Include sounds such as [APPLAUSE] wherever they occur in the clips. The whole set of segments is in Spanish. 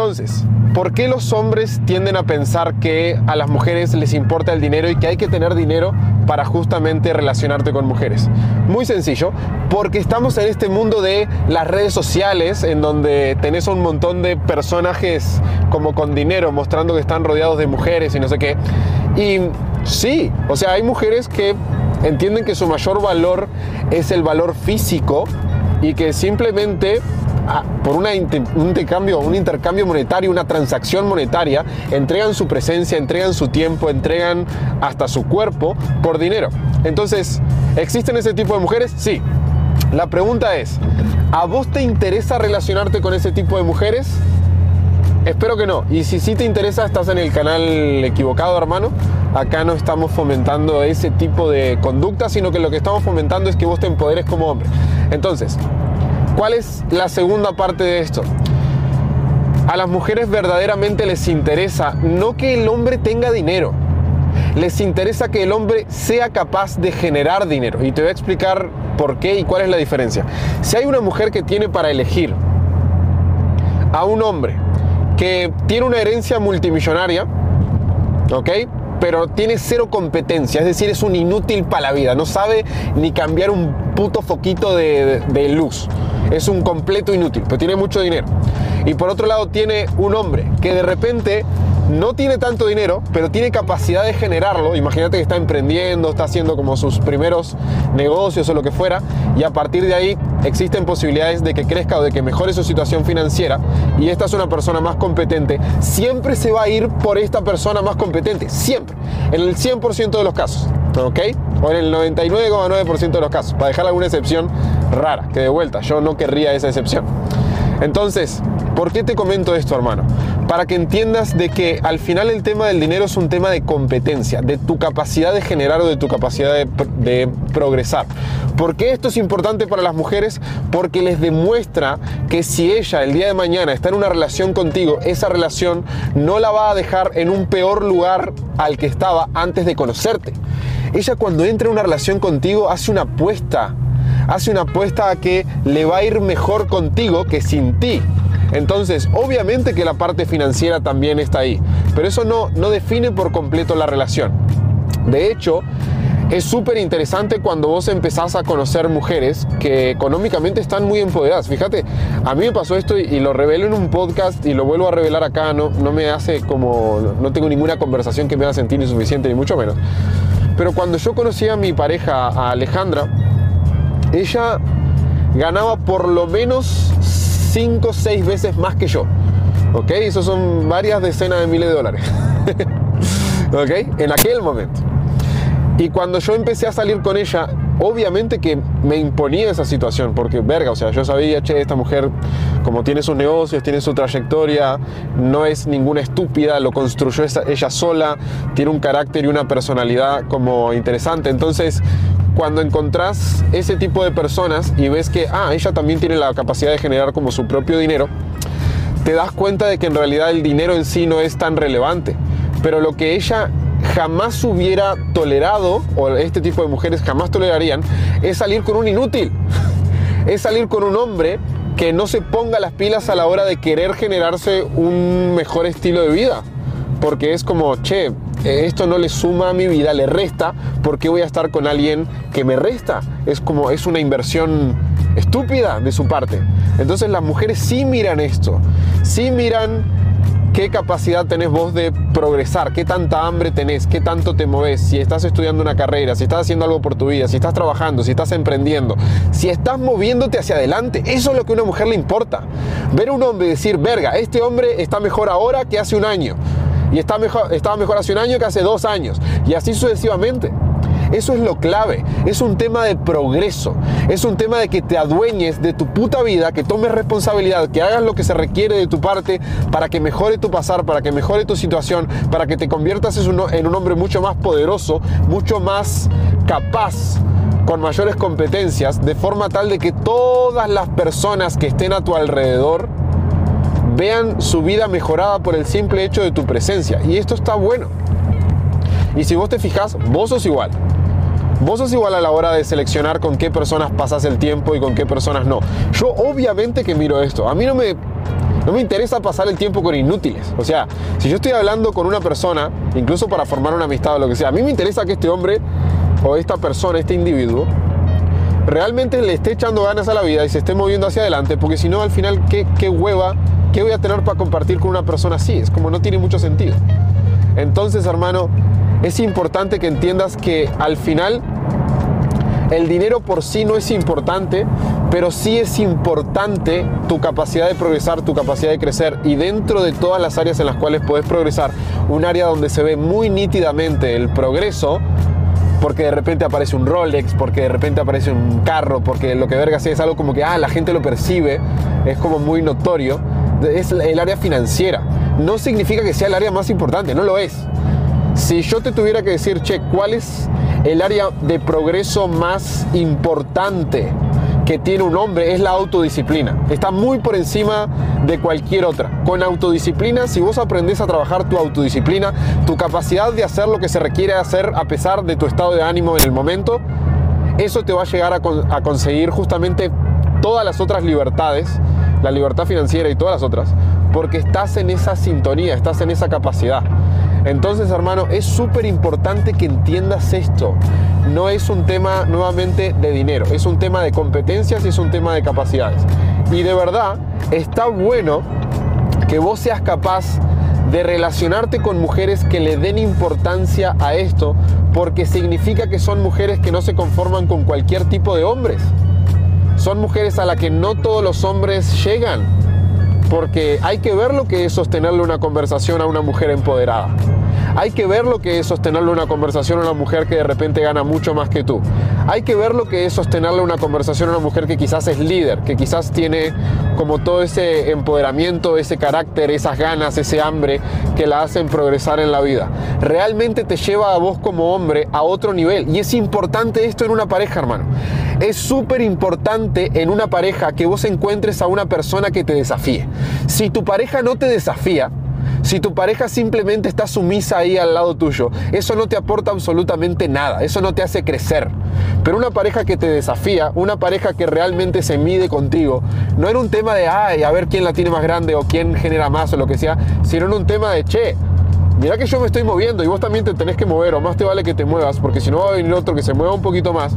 Entonces, ¿por qué los hombres tienden a pensar que a las mujeres les importa el dinero y que hay que tener dinero para justamente relacionarte con mujeres? Muy sencillo, porque estamos en este mundo de las redes sociales en donde tenés un montón de personajes como con dinero mostrando que están rodeados de mujeres y no sé qué. Y sí, o sea, hay mujeres que entienden que su mayor valor es el valor físico y que simplemente ah, por un, intercambio, un intercambio monetario, una transacción monetaria, entregan su presencia, entregan su tiempo, entregan hasta su cuerpo por dinero. Entonces, ¿existen ese tipo de mujeres? Sí. La pregunta es, ¿a vos te interesa relacionarte con ese tipo de mujeres? Espero que no. Y si sí te interesa, estás en el canal equivocado, hermano. Acá no estamos fomentando ese tipo de conducta, sino que lo que estamos fomentando es que vos te empoderes como hombre. Entonces, ¿cuál es la segunda parte de esto? A las mujeres verdaderamente les interesa no que el hombre tenga dinero, les interesa que el hombre sea capaz de generar dinero. Y te voy a explicar por qué y cuál es la diferencia. Si hay una mujer que tiene para elegir a un hombre que tiene una herencia multimillonaria, ¿ok? Pero tiene cero competencia, es decir, es un inútil para la vida, no sabe ni cambiar un puto foquito de, de luz. Es un completo inútil, pero tiene mucho dinero. Y por otro lado tiene un hombre que de repente no tiene tanto dinero, pero tiene capacidad de generarlo. Imagínate que está emprendiendo, está haciendo como sus primeros negocios o lo que fuera, y a partir de ahí existen posibilidades de que crezca o de que mejore su situación financiera, y esta es una persona más competente, siempre se va a ir por esta persona más competente, siempre, en el 100% de los casos, ¿ok? O en el 99,9% de los casos, para dejar alguna excepción rara, que de vuelta, yo no querría esa excepción. Entonces, ¿por qué te comento esto, hermano? Para que entiendas de que al final el tema del dinero es un tema de competencia, de tu capacidad de generar o de tu capacidad de, progresar. ¿Por qué esto es importante para las mujeres? Porque les demuestra que si ella el día de mañana está en una relación contigo, esa relación no la va a dejar en un peor lugar al que estaba antes de conocerte. Ella cuando entra en una relación contigo hace una apuesta hace una apuesta a que le va a ir mejor contigo que sin ti. Entonces, obviamente que la parte financiera también está ahí, pero eso no, no define por completo la relación. De hecho, es súper interesante cuando vos empezás a conocer mujeres que económicamente están muy empoderadas. Fíjate, a mí me pasó esto y, lo revelo en un podcast y lo vuelvo a revelar acá. No, no me hace como, no tengo ninguna conversación que me haga sentir insuficiente, ni mucho menos. Pero cuando yo conocí a mi pareja, a Alejandra, ella ganaba por lo menos 5 o 6 veces más que yo. ¿Ok? Eso son varias decenas de miles de dólares. [LAUGHS] ¿Ok? En aquel momento. Y cuando yo empecé a salir con ella, obviamente que me imponía esa situación, porque verga, o sea, yo sabía, che, esta mujer, como tiene sus negocios, tiene su trayectoria, no es ninguna estúpida, lo construyó ella sola, tiene un carácter y una personalidad como interesante. Entonces, cuando encontrás ese tipo de personas y ves que, ah, ella también tiene la capacidad de generar como su propio dinero, te das cuenta de que en realidad el dinero en sí no es tan relevante. Pero lo que ella jamás hubiera tolerado, o este tipo de mujeres jamás tolerarían, es salir con un inútil. Es salir con un hombre que no se ponga las pilas a la hora de querer generarse un mejor estilo de vida. Porque es como, che, eh, esto no le suma a mi vida, le resta, ¿por qué voy a estar con alguien que me resta? Es como, es una inversión estúpida de su parte. Entonces las mujeres sí miran esto, sí miran qué capacidad tenés vos de progresar, qué tanta hambre tenés, qué tanto te moves, si estás estudiando una carrera, si estás haciendo algo por tu vida, si estás trabajando, si estás emprendiendo, si estás moviéndote hacia adelante, eso es lo que a una mujer le importa. Ver a un hombre y decir, verga, este hombre está mejor ahora que hace un año y está mejor, estaba mejor hace un año que hace dos años, y así sucesivamente. Eso es lo clave, es un tema de progreso, es un tema de que te adueñes de tu puta vida, que tomes responsabilidad, que hagas lo que se requiere de tu parte para que mejore tu pasar, para que mejore tu situación, para que te conviertas en un hombre mucho más poderoso, mucho más capaz con mayores competencias, de forma tal de que todas las personas que estén a tu alrededor vean su vida mejorada por el simple hecho de tu presencia. Y esto está bueno. Y si vos te fijas, vos sos igual. Vos sos igual a la hora de seleccionar con qué personas pasas el tiempo y con qué personas no. Yo obviamente que miro esto. A mí no me, No me interesa pasar el tiempo con inútiles. O sea, si yo estoy hablando con una persona, incluso para formar una amistad o lo que sea, a mí me interesa que este hombre o esta persona, este individuo, realmente le esté echando ganas a la vida y se esté moviendo hacia adelante, porque si no, al final, ¿qué, qué hueva, qué voy a tener para compartir con una persona así? Es como no tiene mucho sentido. Entonces, hermano, es importante que entiendas que al final el dinero por sí no es importante, pero sí es importante tu capacidad de progresar, tu capacidad de crecer. Y dentro de todas las áreas en las cuales puedes progresar, un área donde se ve muy nítidamente el progreso, porque de repente aparece un Rolex, porque de repente aparece un carro, porque lo que verga sea es algo como que, ah, la gente lo percibe, es como muy notorio, es el área financiera. No significa que sea el área más importante, no lo es. Si yo te tuviera que decir, che, ¿cuál es el área de progreso más importante que tiene un hombre? Es la autodisciplina. Está muy por encima de cualquier otra. Con autodisciplina, si vos aprendés a trabajar tu autodisciplina, tu capacidad de hacer lo que se requiere hacer a pesar de tu estado de ánimo en el momento, eso te va a llegar a, a conseguir justamente todas las otras libertades, la libertad financiera y todas las otras, porque estás en esa sintonía, estás en esa capacidad. Entonces, hermano, es súper importante que entiendas esto. No es un tema nuevamente de dinero, es un tema de competencias y es un tema de capacidades. Y de verdad, está bueno que vos seas capaz de relacionarte con mujeres que le den importancia a esto, porque significa que son mujeres que no se conforman con cualquier tipo de hombres. Son mujeres a las que no todos los hombres llegan porque hay que ver lo que es sostenerle una conversación a una mujer empoderada. Hay que ver lo que es sostenerle una conversación a una mujer que de repente gana mucho más que tú. Hay que ver lo que es sostenerle una conversación a una mujer que quizás es líder, que quizás tiene como todo ese empoderamiento, ese carácter, esas ganas, ese hambre que la hacen progresar en la vida. Realmente te lleva a vos como hombre a otro nivel. Y es importante esto en una pareja, hermano. Es súper importante en una pareja que vos encuentres a una persona que te desafíe. Si tu pareja no te desafía, si tu pareja simplemente está sumisa ahí al lado tuyo, eso no te aporta absolutamente nada, eso no te hace crecer. Pero una pareja que te desafía, una pareja que realmente se mide contigo, no era un tema de, ay, a ver quién la tiene más grande o quién genera más o lo que sea, sino un tema de, che, mira que yo me estoy moviendo y vos también te tenés que mover, o más te vale que te muevas, porque si no va a venir otro que se mueva un poquito más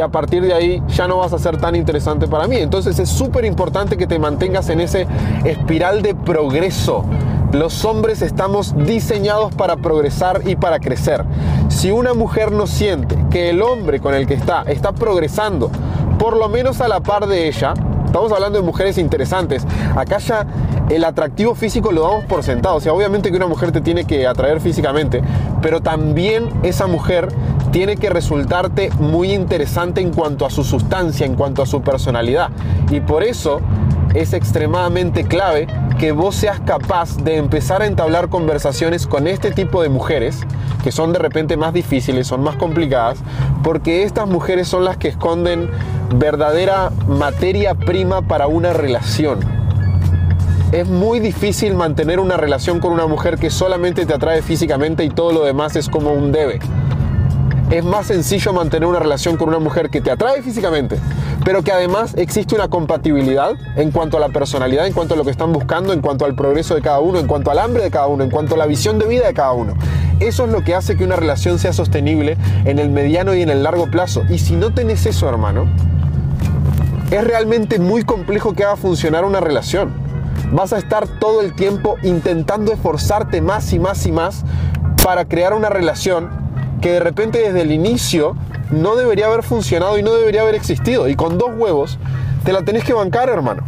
a partir de ahí ya no vas a ser tan interesante para mí. Entonces es súper importante que te mantengas en ese espiral de progreso. Los hombres estamos diseñados para progresar y para crecer. Si una mujer no siente que el hombre con el que está está progresando, por lo menos a la par de ella, estamos hablando de mujeres interesantes, acá ya el atractivo físico lo damos por sentado. O sea, obviamente que una mujer te tiene que atraer físicamente, pero también esa mujer tiene que resultarte muy interesante en cuanto a su sustancia, en cuanto a su personalidad. Y por eso es extremadamente clave que vos seas capaz de empezar a entablar conversaciones con este tipo de mujeres, que son de repente más difíciles, son más complicadas, porque estas mujeres son las que esconden verdadera materia prima para una relación. Es muy difícil mantener una relación con una mujer que solamente te atrae físicamente y todo lo demás es como un debe es más sencillo mantener una relación con una mujer que te atrae físicamente, pero que además existe una compatibilidad en cuanto a la personalidad, en cuanto a lo que están buscando, en cuanto al progreso de cada uno, en cuanto al hambre de cada uno, en cuanto a la visión de vida de cada uno. Eso es lo que hace que una relación sea sostenible en el mediano y en el largo plazo. Y si no tenés eso, hermano, es realmente muy complejo que haga funcionar una relación. Vas a estar todo el tiempo intentando esforzarte más y más y más para crear una relación que de repente desde el inicio no debería haber funcionado y no debería haber existido. Y con dos huevos te la tenés que bancar, hermano.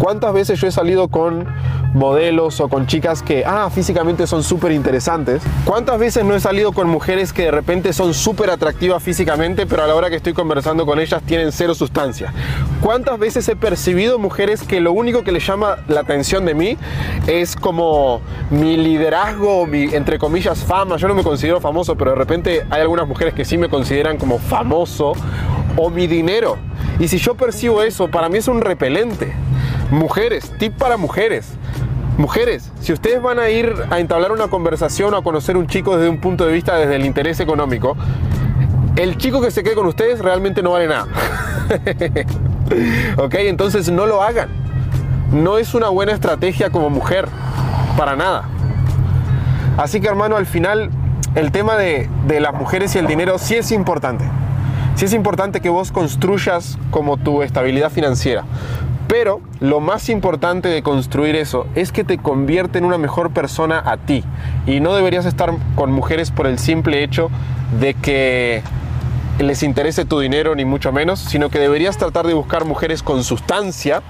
¿Cuántas veces yo he salido con modelos o con chicas que, ah, físicamente son súper interesantes? ¿Cuántas veces no he salido con mujeres que de repente son súper atractivas físicamente, pero a la hora que estoy conversando con ellas tienen cero sustancia? ¿Cuántas veces he percibido mujeres que lo único que les llama la atención de mí es como mi liderazgo, mi, entre comillas, fama? Yo no me considero famoso, pero de repente hay algunas mujeres que sí me consideran como famoso o mi dinero. Y si yo percibo eso, para mí es un repelente. Mujeres, tip para mujeres. Mujeres, si ustedes van a ir a entablar una conversación o a conocer un chico desde un punto de vista desde el interés económico, el chico que se quede con ustedes realmente no vale nada. [LAUGHS] ok, entonces no lo hagan. no es una buena estrategia como mujer, para nada. Así que hermano, al final el tema de, de las mujeres y el dinero sí es importante. Sí es importante que vos construyas como tu estabilidad financiera. Pero lo más importante de construir eso es que te convierte en una mejor persona a ti. Y no deberías estar con mujeres por el simple hecho de que les interese tu dinero, ni mucho menos, sino que deberías tratar de buscar mujeres con sustancia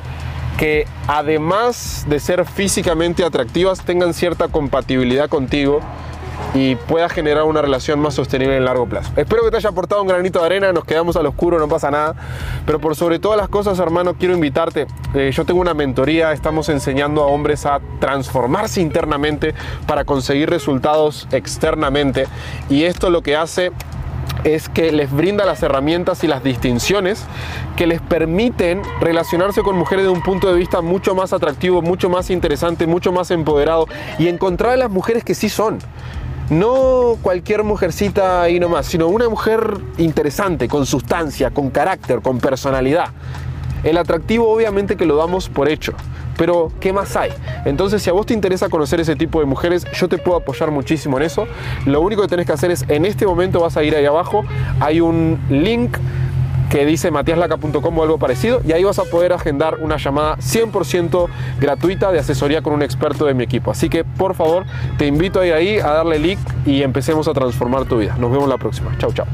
que además de ser físicamente atractivas tengan cierta compatibilidad contigo y pueda generar una relación más sostenible en largo plazo. Espero que te haya aportado un granito de arena, nos quedamos al oscuro, no pasa nada, pero por sobre todas las cosas, hermano, quiero invitarte, eh, yo tengo una mentoría, estamos enseñando a hombres a transformarse internamente para conseguir resultados externamente y esto lo que hace es que les brinda las herramientas y las distinciones que les permiten relacionarse con mujeres de un punto de vista mucho más atractivo, mucho más interesante, mucho más empoderado y encontrar a las mujeres que sí son. No cualquier mujercita ahí nomás, sino una mujer interesante, con sustancia, con carácter, con personalidad. El atractivo obviamente que lo damos por hecho, pero ¿qué más hay? Entonces, si a vos te interesa conocer ese tipo de mujeres, yo te puedo apoyar muchísimo en eso. Lo único que tenés que hacer es, en este momento vas a ir ahí abajo, hay un link que dice matiaslaca.com o algo parecido y ahí vas a poder agendar una llamada 100% gratuita de asesoría con un experto de mi equipo. Así que por favor te invito a ahí a darle clic y empecemos a transformar tu vida. Nos vemos la próxima. Chau, chau.